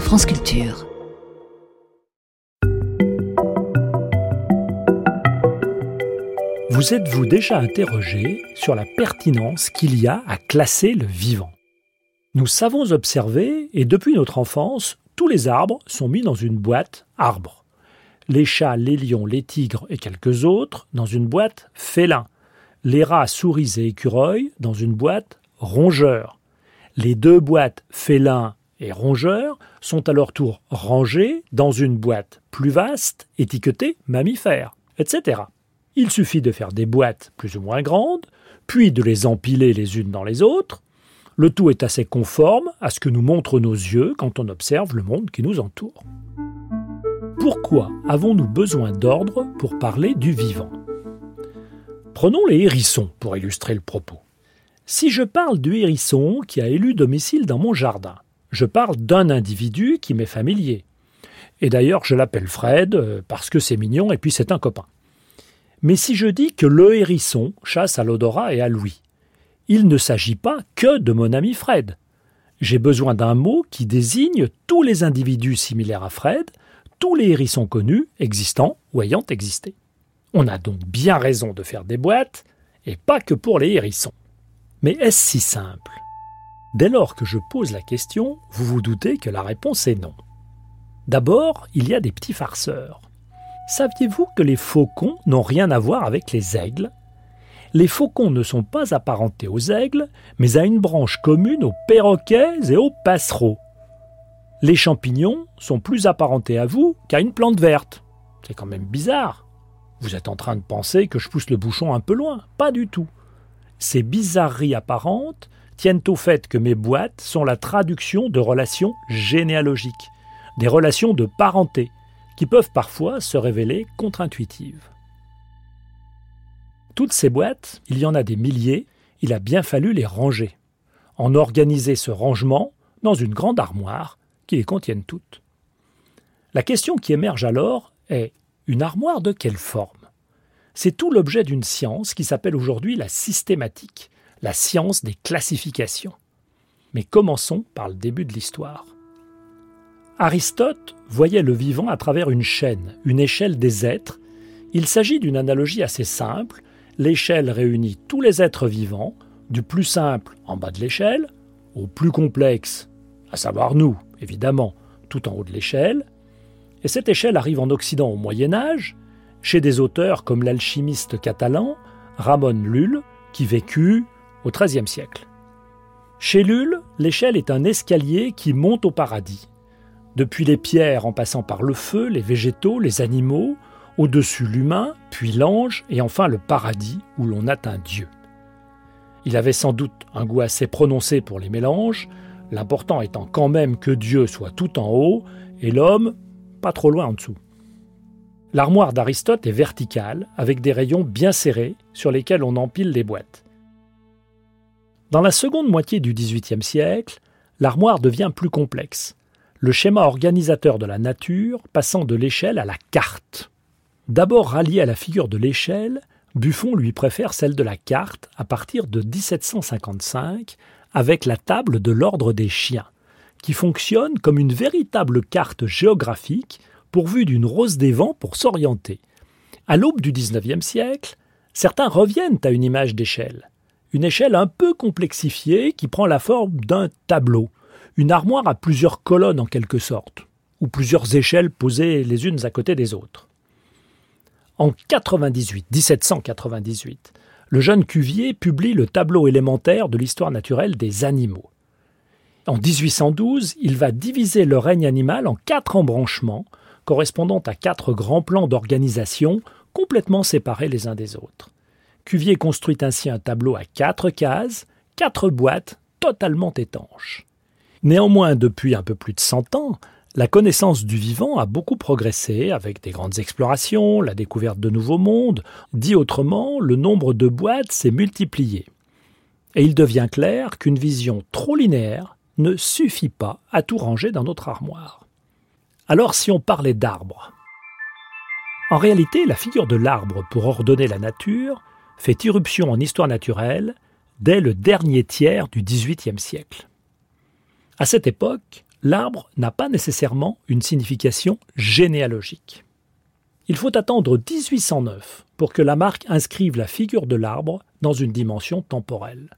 France Culture. Vous êtes-vous déjà interrogé sur la pertinence qu'il y a à classer le vivant? Nous savons observer, et depuis notre enfance, tous les arbres sont mis dans une boîte arbre. Les chats, les lions, les tigres et quelques autres dans une boîte félin. Les rats, souris et écureuils dans une boîte rongeur. Les deux boîtes félin et rongeur sont à leur tour rangées dans une boîte plus vaste étiquetée mammifère, etc. Il suffit de faire des boîtes plus ou moins grandes, puis de les empiler les unes dans les autres. Le tout est assez conforme à ce que nous montrent nos yeux quand on observe le monde qui nous entoure. Pourquoi avons-nous besoin d'ordre pour parler du vivant? Prenons les hérissons pour illustrer le propos. Si je parle du hérisson qui a élu domicile dans mon jardin, je parle d'un individu qui m'est familier. Et d'ailleurs, je l'appelle Fred euh, parce que c'est mignon et puis c'est un copain. Mais si je dis que le hérisson chasse à l'odorat et à Louis, il ne s'agit pas que de mon ami Fred. J'ai besoin d'un mot qui désigne tous les individus similaires à Fred, tous les hérissons connus, existants ou ayant existé. On a donc bien raison de faire des boîtes, et pas que pour les hérissons. Mais est-ce si simple? Dès lors que je pose la question, vous vous doutez que la réponse est non. D'abord, il y a des petits farceurs. Saviez-vous que les faucons n'ont rien à voir avec les aigles? Les faucons ne sont pas apparentés aux aigles, mais à une branche commune aux perroquets et aux passereaux. Les champignons sont plus apparentés à vous qu'à une plante verte. C'est quand même bizarre. Vous êtes en train de penser que je pousse le bouchon un peu loin. Pas du tout. Ces bizarreries apparentes tiennent au fait que mes boîtes sont la traduction de relations généalogiques, des relations de parenté, qui peuvent parfois se révéler contre-intuitives. Toutes ces boîtes, il y en a des milliers, il a bien fallu les ranger, en organiser ce rangement dans une grande armoire qui les contienne toutes. La question qui émerge alors est une armoire de quelle forme? C'est tout l'objet d'une science qui s'appelle aujourd'hui la systématique, la science des classifications. Mais commençons par le début de l'histoire. Aristote voyait le vivant à travers une chaîne, une échelle des êtres. Il s'agit d'une analogie assez simple. L'échelle réunit tous les êtres vivants, du plus simple en bas de l'échelle, au plus complexe, à savoir nous, évidemment, tout en haut de l'échelle. Et cette échelle arrive en Occident au Moyen Âge, chez des auteurs comme l'alchimiste catalan Ramon Lull, qui vécut au XIIIe siècle. Chez Lull, l'échelle est un escalier qui monte au paradis. Depuis les pierres en passant par le feu, les végétaux, les animaux, au-dessus l'humain, puis l'ange, et enfin le paradis où l'on atteint Dieu. Il avait sans doute un goût assez prononcé pour les mélanges, l'important étant quand même que Dieu soit tout en haut et l'homme pas trop loin en dessous. L'armoire d'Aristote est verticale, avec des rayons bien serrés sur lesquels on empile les boîtes. Dans la seconde moitié du XVIIIe siècle, l'armoire devient plus complexe le schéma organisateur de la nature passant de l'échelle à la carte. D'abord rallié à la figure de l'échelle, Buffon lui préfère celle de la carte à partir de 1755 avec la table de l'ordre des chiens, qui fonctionne comme une véritable carte géographique pourvue d'une rose des vents pour s'orienter. À l'aube du XIXe siècle, certains reviennent à une image d'échelle, une échelle un peu complexifiée qui prend la forme d'un tableau, une armoire à plusieurs colonnes en quelque sorte, ou plusieurs échelles posées les unes à côté des autres. En 98, 1798, le jeune Cuvier publie le tableau élémentaire de l'histoire naturelle des animaux. En 1812, il va diviser le règne animal en quatre embranchements, correspondant à quatre grands plans d'organisation complètement séparés les uns des autres. Cuvier construit ainsi un tableau à quatre cases, quatre boîtes totalement étanches. Néanmoins, depuis un peu plus de 100 ans, la connaissance du vivant a beaucoup progressé avec des grandes explorations, la découverte de nouveaux mondes. Dit autrement, le nombre de boîtes s'est multiplié. Et il devient clair qu'une vision trop linéaire ne suffit pas à tout ranger dans notre armoire. Alors si on parlait d'arbre En réalité, la figure de l'arbre pour ordonner la nature fait irruption en histoire naturelle dès le dernier tiers du XVIIIe siècle. À cette époque, l'arbre n'a pas nécessairement une signification généalogique. Il faut attendre 1809 pour que Lamarck inscrive la figure de l'arbre dans une dimension temporelle.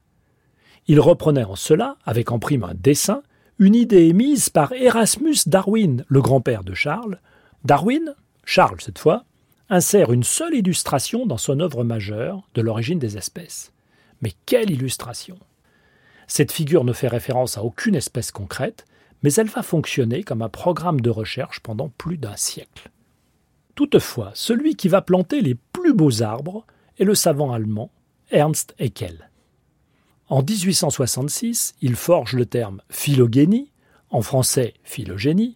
Il reprenait en cela, avec en prime un dessin, une idée émise par Erasmus Darwin, le grand-père de Charles. Darwin, Charles cette fois, insère une seule illustration dans son œuvre majeure de l'origine des espèces. Mais quelle illustration Cette figure ne fait référence à aucune espèce concrète, mais elle va fonctionner comme un programme de recherche pendant plus d'un siècle. Toutefois, celui qui va planter les plus beaux arbres est le savant allemand Ernst Haeckel. En 1866, il forge le terme phylogénie, en français phylogénie,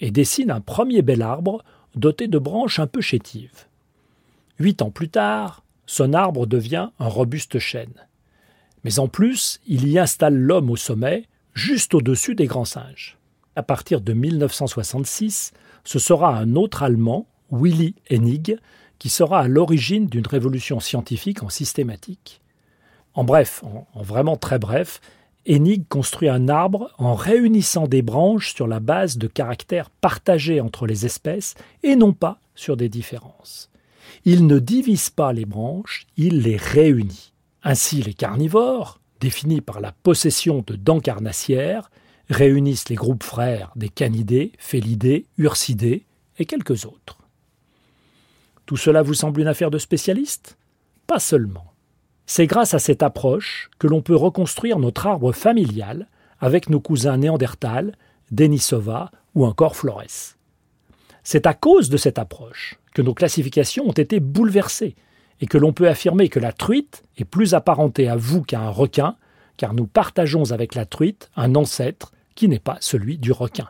et dessine un premier bel arbre doté de branches un peu chétives. Huit ans plus tard, son arbre devient un robuste chêne. Mais en plus, il y installe l'homme au sommet, juste au-dessus des grands singes. À partir de 1966, ce sera un autre Allemand, Willy Hennig, qui sera à l'origine d'une révolution scientifique en systématique. En bref, en, vraiment très bref, Hennig construit un arbre en réunissant des branches sur la base de caractères partagés entre les espèces et non pas sur des différences. Il ne divise pas les branches, il les réunit. Ainsi, les carnivores, définis par la possession de dents carnassières, réunissent les groupes frères des canidés, félidés, ursidés et quelques autres. Tout cela vous semble une affaire de spécialiste Pas seulement. C'est grâce à cette approche que l'on peut reconstruire notre arbre familial avec nos cousins Néandertal, Denisova ou encore Flores. C'est à cause de cette approche que nos classifications ont été bouleversées et que l'on peut affirmer que la truite est plus apparentée à vous qu'à un requin, car nous partageons avec la truite un ancêtre qui n'est pas celui du requin.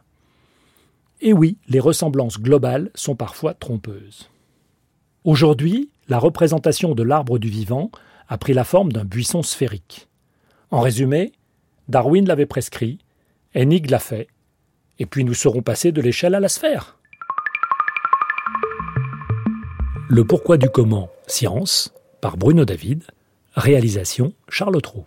Et oui, les ressemblances globales sont parfois trompeuses. Aujourd'hui, la représentation de l'arbre du vivant a pris la forme d'un buisson sphérique. En résumé, Darwin l'avait prescrit, Hennig l'a fait, et puis nous serons passés de l'échelle à la sphère. Le pourquoi du comment, science, par Bruno David, réalisation Charles Trou.